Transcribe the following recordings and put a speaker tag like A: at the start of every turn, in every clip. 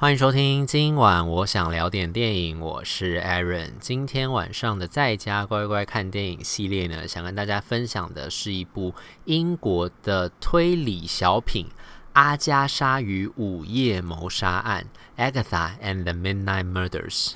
A: 欢迎收听，今晚我想聊点电影，我是 Aaron。今天晚上的在家乖乖看电影系列呢，想跟大家分享的是一部英国的推理小品《阿加莎与午夜谋杀案》（Agatha and the Midnight Murders）。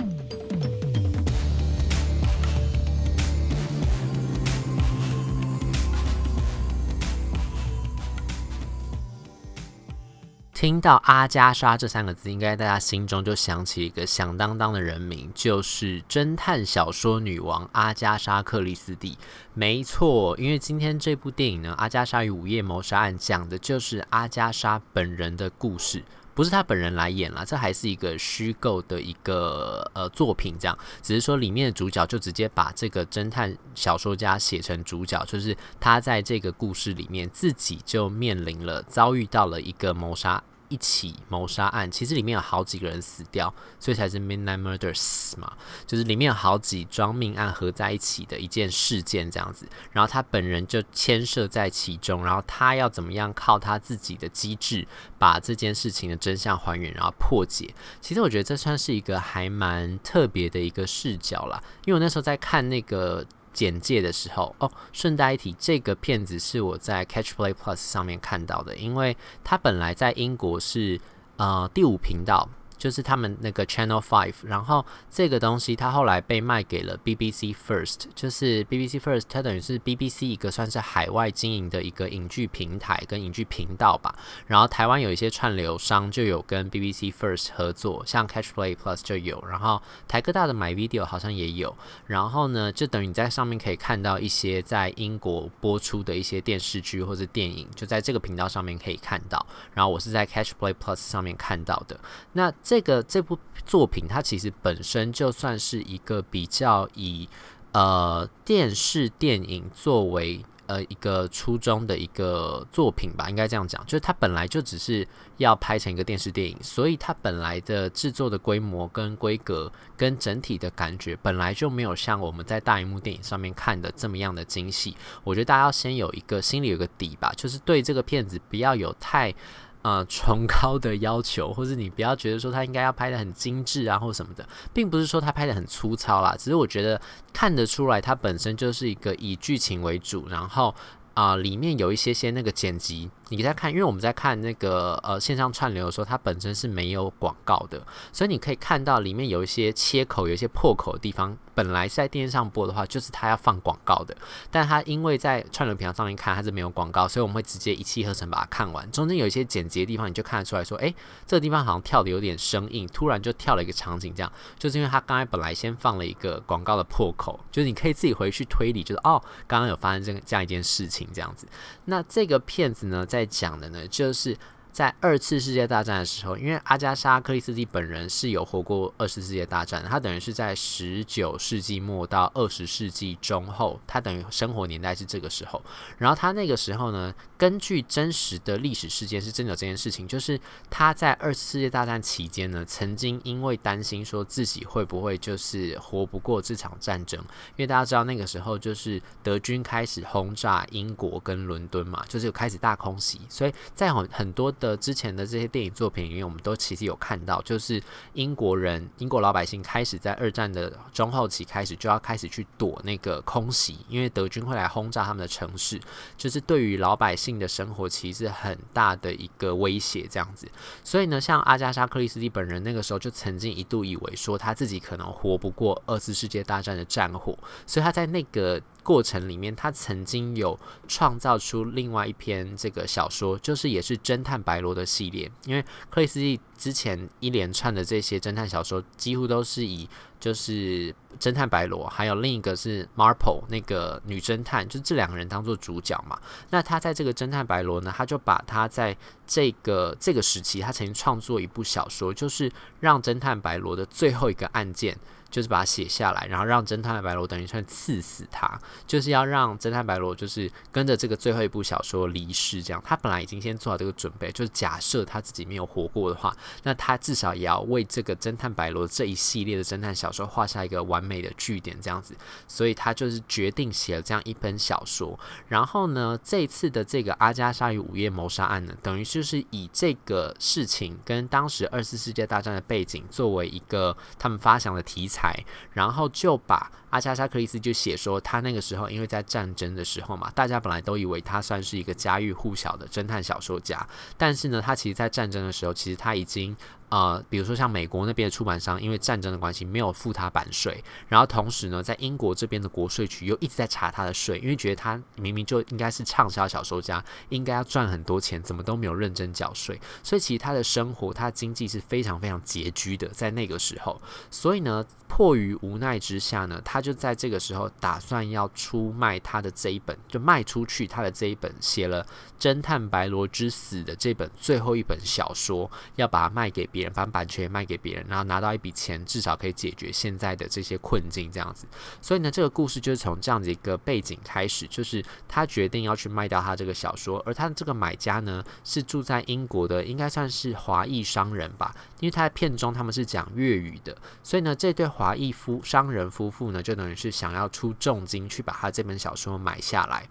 A: 听到阿加莎这三个字，应该大家心中就想起一个响当当的人名，就是侦探小说女王阿加莎·克里斯蒂。没错，因为今天这部电影呢，《阿加莎与午夜谋杀案》讲的就是阿加莎本人的故事，不是她本人来演了，这还是一个虚构的一个呃作品，这样，只是说里面的主角就直接把这个侦探小说家写成主角，就是他在这个故事里面自己就面临了遭遇到了一个谋杀。一起谋杀案，其实里面有好几个人死掉，所以才是 Midnight Murders 嘛，就是里面有好几桩命案合在一起的一件事件这样子。然后他本人就牵涉在其中，然后他要怎么样靠他自己的机智把这件事情的真相还原，然后破解。其实我觉得这算是一个还蛮特别的一个视角啦，因为我那时候在看那个。简介的时候哦，顺带一提，这个片子是我在 Catch Play Plus 上面看到的，因为它本来在英国是呃第五频道。就是他们那个 Channel Five，然后这个东西它后来被卖给了 BBC First，就是 BBC First，它等于是 BBC 一个算是海外经营的一个影剧平台跟影剧频道吧。然后台湾有一些串流商就有跟 BBC First 合作，像 Catch Play Plus 就有，然后台科大的 My Video 好像也有。然后呢，就等于你在上面可以看到一些在英国播出的一些电视剧或者电影，就在这个频道上面可以看到。然后我是在 Catch Play Plus 上面看到的。那这个这部作品，它其实本身就算是一个比较以呃电视电影作为呃一个初衷的一个作品吧，应该这样讲，就是它本来就只是要拍成一个电视电影，所以它本来的制作的规模跟规格跟整体的感觉本来就没有像我们在大荧幕电影上面看的这么样的精细。我觉得大家要先有一个心里有个底吧，就是对这个片子不要有太。呃，崇高的要求，或是你不要觉得说他应该要拍的很精致啊，或什么的，并不是说他拍的很粗糙啦，只是我觉得看得出来，它本身就是一个以剧情为主，然后。啊、里面有一些些那个剪辑，你在看，因为我们在看那个呃线上串流的时候，它本身是没有广告的，所以你可以看到里面有一些切口、有一些破口的地方。本来在电视上播的话，就是它要放广告的，但它因为在串流平台上面看它是没有广告，所以我们会直接一气呵成把它看完。中间有一些剪辑的地方，你就看得出来说，诶，这个地方好像跳的有点生硬，突然就跳了一个场景，这样就是因为它刚才本来先放了一个广告的破口，就是你可以自己回去推理，就是哦，刚刚有发生这个这样一件事情。这样子，那这个片子呢，在讲的呢，就是。在二次世界大战的时候，因为阿加莎·克里斯蒂本人是有活过二次世界大战，他等于是在十九世纪末到二十世纪中后，他等于生活年代是这个时候。然后他那个时候呢，根据真实的历史事件是真的有这件事情，就是他在二次世界大战期间呢，曾经因为担心说自己会不会就是活不过这场战争，因为大家知道那个时候就是德军开始轰炸英国跟伦敦嘛，就是开始大空袭，所以在很很多。的之前的这些电影作品里面，我们都其实有看到，就是英国人、英国老百姓开始在二战的中后期开始就要开始去躲那个空袭，因为德军会来轰炸他们的城市，就是对于老百姓的生活其实很大的一个威胁，这样子。所以呢，像阿加莎·克里斯蒂本人那个时候就曾经一度以为说他自己可能活不过二次世界大战的战火，所以他在那个。过程里面，他曾经有创造出另外一篇这个小说，就是也是侦探白罗的系列。因为克里斯蒂之前一连串的这些侦探小说，几乎都是以就是侦探白罗，还有另一个是 Marple 那个女侦探，就这两个人当做主角嘛。那他在这个侦探白罗呢，他就把他在这个这个时期，他曾经创作一部小说，就是让侦探白罗的最后一个案件。就是把它写下来，然后让侦探白罗等于算刺死他，就是要让侦探白罗就是跟着这个最后一部小说离世。这样，他本来已经先做好这个准备，就是假设他自己没有活过的话，那他至少也要为这个侦探白罗这一系列的侦探小说画下一个完美的句点，这样子，所以他就是决定写了这样一本小说。然后呢，这次的这个阿加莎与午夜谋杀案呢，等于就是以这个事情跟当时二次世界大战的背景作为一个他们发想的题材，然后就把阿加莎·克里斯就写说，他那个时候因为在战争的时候嘛，大家本来都以为他算是一个家喻户晓的侦探小说家，但是呢，他其实在战争的时候，其实他已经。呃，比如说像美国那边的出版商，因为战争的关系没有付他版税，然后同时呢，在英国这边的国税局又一直在查他的税，因为觉得他明明就应该是畅销小说家，应该要赚很多钱，怎么都没有认真缴税，所以其实他的生活，他的经济是非常非常拮据的，在那个时候，所以呢，迫于无奈之下呢，他就在这个时候打算要出卖他的这一本，就卖出去他的这一本写了《侦探白罗之死》的这本最后一本小说，要把它卖给别人。把版权卖给别人，然后拿到一笔钱，至少可以解决现在的这些困境，这样子。所以呢，这个故事就是从这样子一个背景开始，就是他决定要去卖掉他这个小说，而他的这个买家呢，是住在英国的，应该算是华裔商人吧，因为他在片中他们是讲粤语的，所以呢，这对华裔夫商人夫妇呢，就等于是想要出重金去把他这本小说买下来。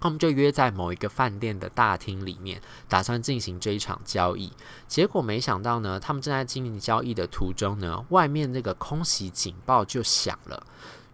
A: 他们就约在某一个饭店的大厅里面，打算进行这一场交易。结果没想到呢，他们正在进行交易的途中呢，外面那个空袭警报就响了。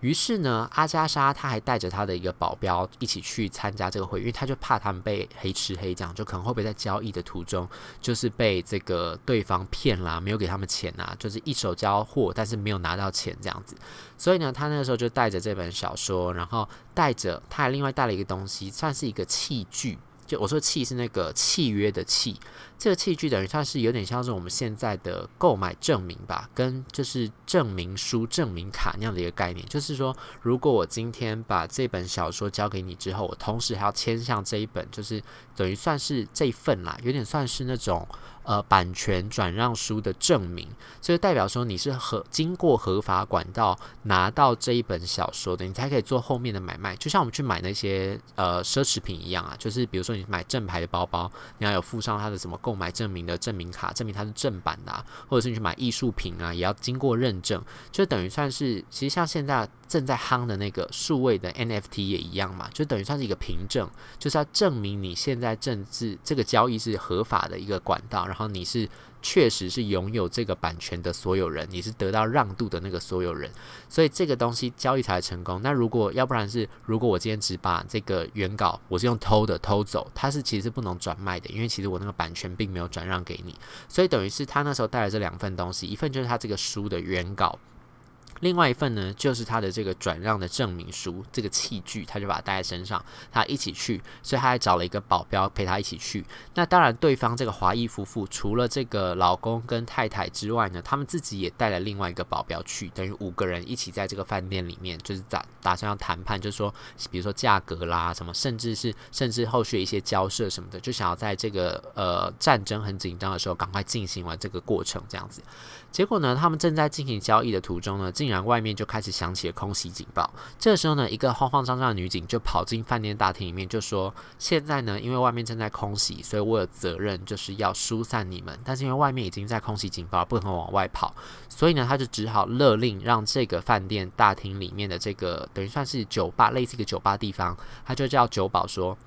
A: 于是呢，阿加莎她还带着她的一个保镖一起去参加这个会，因为她就怕他们被黑吃黑，这样就可能会不会在交易的途中就是被这个对方骗啦，没有给他们钱啊，就是一手交货，但是没有拿到钱这样子。所以呢，他那个时候就带着这本小说，然后带着他还另外带了一个东西，算是一个器具。就我说器是那个契约的契，这个器具等于它是有点像是我们现在的购买证明吧，跟就是证明书、证明卡那样的一个概念。就是说，如果我今天把这本小说交给你之后，我同时还要签上这一本，就是等于算是这一份啦，有点算是那种。呃，版权转让书的证明，就是代表说你是合经过合法管道拿到这一本小说的，你才可以做后面的买卖。就像我们去买那些呃奢侈品一样啊，就是比如说你买正牌的包包，你要有附上它的什么购买证明的证明卡，证明它是正版的，或者是你去买艺术品啊，也要经过认证，就等于算是其实像现在。正在夯的那个数位的 NFT 也一样嘛，就等于算是一个凭证，就是要证明你现在政治这个交易是合法的一个管道，然后你是确实是拥有这个版权的所有人，你是得到让渡的那个所有人，所以这个东西交易才成功。那如果要不然是，如果我今天只把这个原稿我是用偷的偷走，它是其实是不能转卖的，因为其实我那个版权并没有转让给你，所以等于是他那时候带来这两份东西，一份就是他这个书的原稿。另外一份呢，就是他的这个转让的证明书，这个器具，他就把它带在身上，他一起去，所以他还找了一个保镖陪他一起去。那当然，对方这个华裔夫妇除了这个老公跟太太之外呢，他们自己也带了另外一个保镖去，等于五个人一起在这个饭店里面，就是打打算要谈判，就是说，比如说价格啦什么，甚至是甚至后续一些交涉什么的，就想要在这个呃战争很紧张的时候，赶快进行完这个过程，这样子。结果呢，他们正在进行交易的途中呢，竟然外面就开始响起了空袭警报。这个时候呢，一个慌慌张张的女警就跑进饭店大厅里面，就说：“现在呢，因为外面正在空袭，所以我有责任就是要疏散你们。但是因为外面已经在空袭警报，不能往外跑，所以呢，他就只好勒令让这个饭店大厅里面的这个等于算是酒吧，类似一个酒吧地方，他就叫酒保说：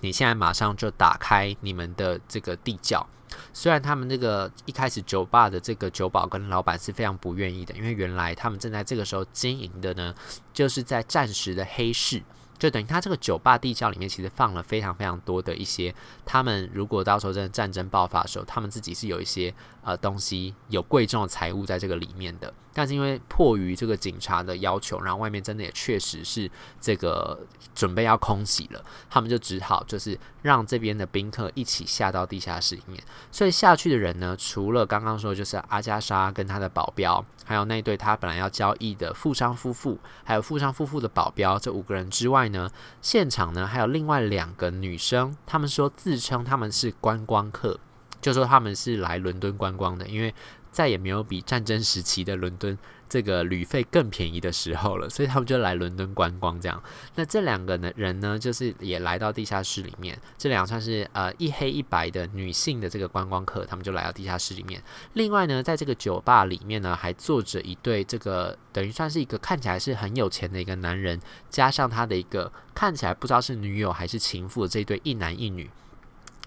A: 你现在马上就打开你们的这个地窖。”虽然他们那个一开始酒吧的这个酒保跟老板是非常不愿意的，因为原来他们正在这个时候经营的呢，就是在暂时的黑市，就等于他这个酒吧地窖里面其实放了非常非常多的一些，他们如果到时候真的战争爆发的时候，他们自己是有一些呃东西有贵重的财物在这个里面的。但是因为迫于这个警察的要求，然后外面真的也确实是这个准备要空袭了，他们就只好就是让这边的宾客一起下到地下室里面。所以下去的人呢，除了刚刚说就是阿加莎跟他的保镖，还有那对他本来要交易的富商夫妇，还有富商夫妇的保镖这五个人之外呢，现场呢还有另外两个女生，她们说自称他们是观光客，就说他们是来伦敦观光的，因为。再也没有比战争时期的伦敦这个旅费更便宜的时候了，所以他们就来伦敦观光。这样，那这两个呢人呢，就是也来到地下室里面。这两算是呃一黑一白的女性的这个观光客，他们就来到地下室里面。另外呢，在这个酒吧里面呢，还坐着一对这个等于算是一个看起来是很有钱的一个男人，加上他的一个看起来不知道是女友还是情妇的这一对一男一女。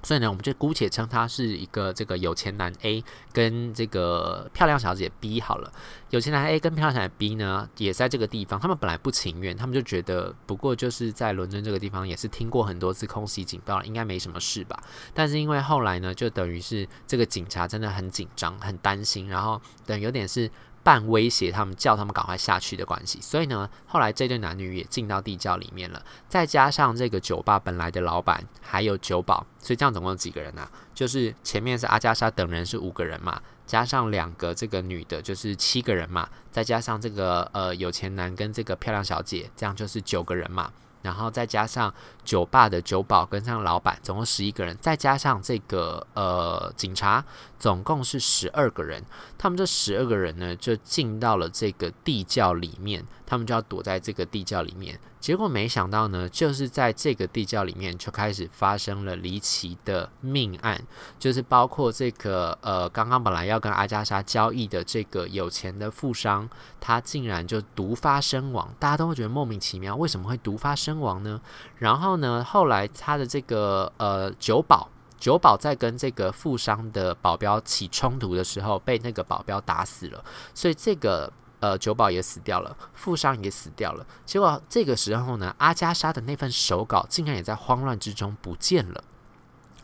A: 所以呢，我们就姑且称他是一个这个有钱男 A 跟这个漂亮小姐 B 好了。有钱男 A 跟漂亮小姐 B 呢，也在这个地方。他们本来不情愿，他们就觉得不过就是在伦敦这个地方，也是听过很多次空袭警报，应该没什么事吧。但是因为后来呢，就等于是这个警察真的很紧张、很担心，然后等有点是。半威胁他们，叫他们赶快下去的关系，所以呢，后来这对男女也进到地窖里面了。再加上这个酒吧本来的老板还有酒保，所以这样总共有几个人呢、啊？就是前面是阿加莎等人是五个人嘛，加上两个这个女的，就是七个人嘛，再加上这个呃有钱男跟这个漂亮小姐，这样就是九个人嘛。然后再加上酒吧的酒保跟上老板，总共十一个人，再加上这个呃警察，总共是十二个人。他们这十二个人呢，就进到了这个地窖里面，他们就要躲在这个地窖里面。结果没想到呢，就是在这个地窖里面就开始发生了离奇的命案，就是包括这个呃，刚刚本来要跟阿加莎交易的这个有钱的富商，他竟然就毒发身亡，大家都会觉得莫名其妙，为什么会毒发身亡呢？然后呢，后来他的这个呃酒保，酒保在跟这个富商的保镖起冲突的时候，被那个保镖打死了，所以这个。呃，酒保也死掉了，富商也死掉了。结果这个时候呢，阿加莎的那份手稿竟然也在慌乱之中不见了。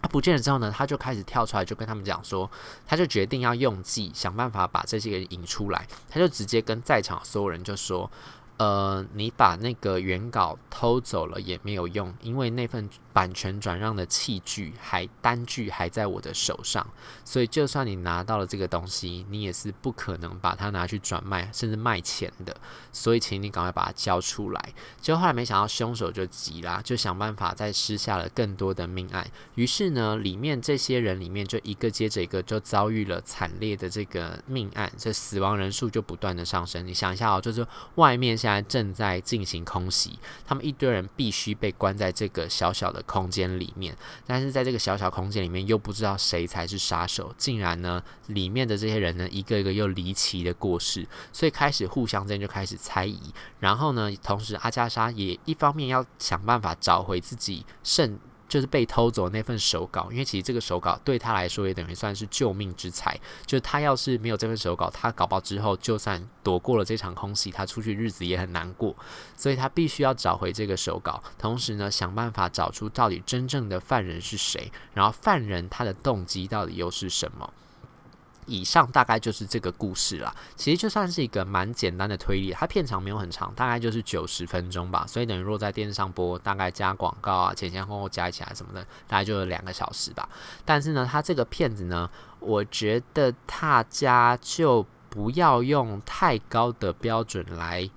A: 他不见了之后呢，他就开始跳出来，就跟他们讲说，他就决定要用计，想办法把这些人引出来。他就直接跟在场所有人就说。呃，你把那个原稿偷走了也没有用，因为那份版权转让的器具还单据还在我的手上，所以就算你拿到了这个东西，你也是不可能把它拿去转卖甚至卖钱的。所以，请你赶快把它交出来。结果后来没想到凶手就急啦，就想办法再施下了更多的命案。于是呢，里面这些人里面就一个接着一个就遭遇了惨烈的这个 命案，这死亡人数就不断的上升。你想一下哦，就是外面。在正在进行空袭，他们一堆人必须被关在这个小小的空间里面，但是在这个小小空间里面又不知道谁才是杀手，竟然呢，里面的这些人呢，一个一个又离奇的过世，所以开始互相之间就开始猜疑，然后呢，同时阿加莎也一方面要想办法找回自己剩。就是被偷走那份手稿，因为其实这个手稿对他来说也等于算是救命之财。就是他要是没有这份手稿，他搞爆之后就算躲过了这场空袭，他出去日子也很难过。所以他必须要找回这个手稿，同时呢，想办法找出到底真正的犯人是谁，然后犯人他的动机到底又是什么。以上大概就是这个故事啦。其实就算是一个蛮简单的推理，它片长没有很长，大概就是九十分钟吧。所以等于若在电视上播，大概加广告啊、前前后后加起来什么的，大概就是两个小时吧。但是呢，它这个片子呢，我觉得大家就不要用太高的标准来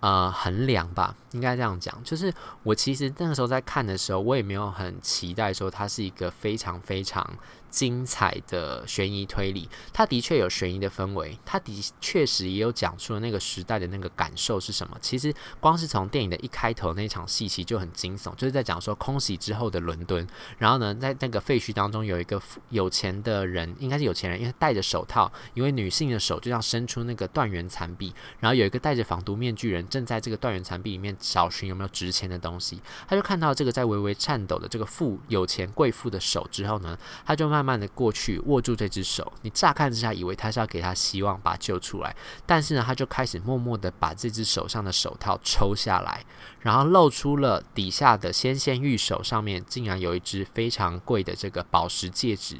A: 呃衡量吧。应该这样讲，就是我其实那个时候在看的时候，我也没有很期待说它是一个非常非常。精彩的悬疑推理，它的确有悬疑的氛围，它的确实也有讲出了那个时代的那个感受是什么。其实光是从电影的一开头那场戏其实就很惊悚，就是在讲说空袭之后的伦敦，然后呢，在那个废墟当中有一个有钱的人，应该是有钱人，因为戴着手套，一位女性的手就像伸出那个断垣残壁，然后有一个戴着防毒面具人正在这个断垣残壁里面找寻有没有值钱的东西，他就看到这个在微微颤抖的这个富有钱贵妇的手之后呢，他就慢。慢的过去握住这只手，你乍看之下以为他是要给他希望，把他救出来，但是呢，他就开始默默的把这只手上的手套抽下来，然后露出了底下的纤纤玉手上面竟然有一只非常贵的这个宝石戒指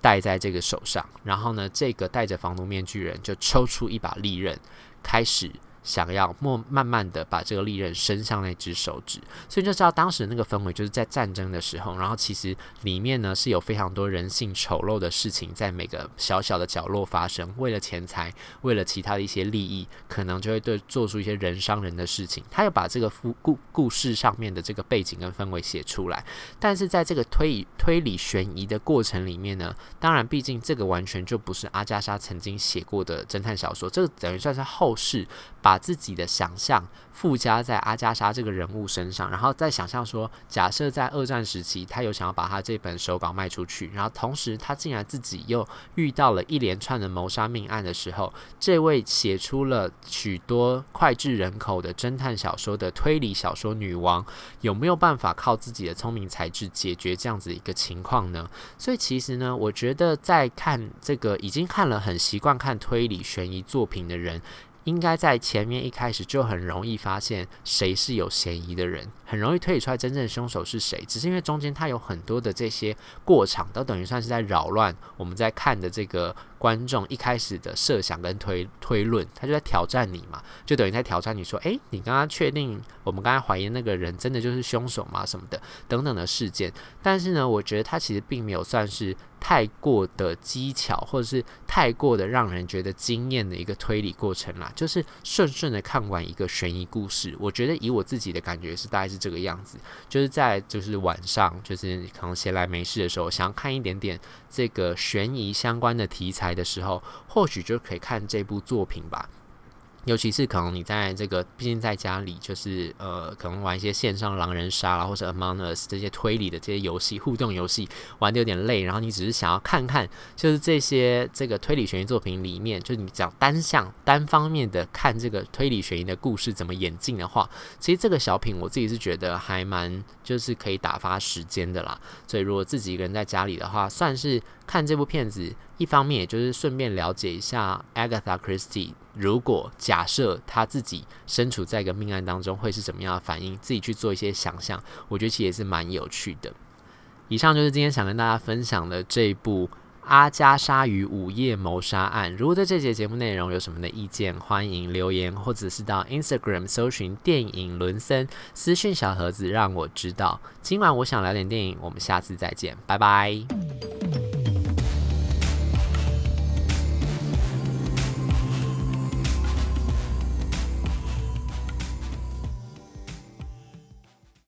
A: 戴在这个手上，然后呢，这个戴着防毒面具人就抽出一把利刃，开始想要默慢慢的把这个利刃伸向那只手指，所以就知道当时那个氛围就是在战争的时候，然后其实里面呢是有非常多人性丑陋的事情在每个小小的角落发生，为了钱财，为了其他的一些利益，可能就会对做出一些人伤人的事情。他又把这个故故故事上面的这个背景跟氛围写出来，但是在这个推理推理悬疑的过程里面呢，当然毕竟这个完全就不是阿加莎曾经写过的侦探小说，这个等于算是后世把把自己的想象附加在阿加莎这个人物身上，然后再想象说，假设在二战时期，他有想要把他这本手稿卖出去，然后同时他竟然自己又遇到了一连串的谋杀命案的时候，这位写出了许多脍炙人口的侦探小说的推理小说女王，有没有办法靠自己的聪明才智解决这样子一个情况呢？所以其实呢，我觉得在看这个已经看了很习惯看推理悬疑作品的人。应该在前面一开始就很容易发现谁是有嫌疑的人，很容易推理出来真正凶手是谁。只是因为中间它有很多的这些过场，都等于算是在扰乱我们在看的这个观众一开始的设想跟推推论，他就在挑战你嘛，就等于在挑战你说，诶，你刚刚确定我们刚才怀疑那个人真的就是凶手吗？什么的等等的事件。但是呢，我觉得他其实并没有算是。太过的技巧，或者是太过的让人觉得惊艳的一个推理过程啦，就是顺顺的看完一个悬疑故事。我觉得以我自己的感觉是大概是这个样子，就是在就是晚上，就是可能闲来没事的时候，想要看一点点这个悬疑相关的题材的时候，或许就可以看这部作品吧。尤其是可能你在这个，毕竟在家里，就是呃，可能玩一些线上狼人杀啦，或者 Among Us 这些推理的这些游戏、互动游戏，玩得有点累，然后你只是想要看看，就是这些这个推理悬疑作品里面，就是你只要单向单方面的看这个推理悬疑的故事怎么演进的话，其实这个小品我自己是觉得还蛮就是可以打发时间的啦。所以如果自己一个人在家里的话，算是看这部片子，一方面也就是顺便了解一下 Agatha Christie。如果假设他自己身处在一个命案当中，会是怎么样的反应？自己去做一些想象，我觉得其实也是蛮有趣的。以上就是今天想跟大家分享的这一部《阿加莎与午夜谋杀案》。如果对这节节目内容有什么的意见，欢迎留言，或者是到 Instagram 搜寻电影伦森私讯小盒子让我知道。今晚我想聊点电影，我们下次再见，拜拜。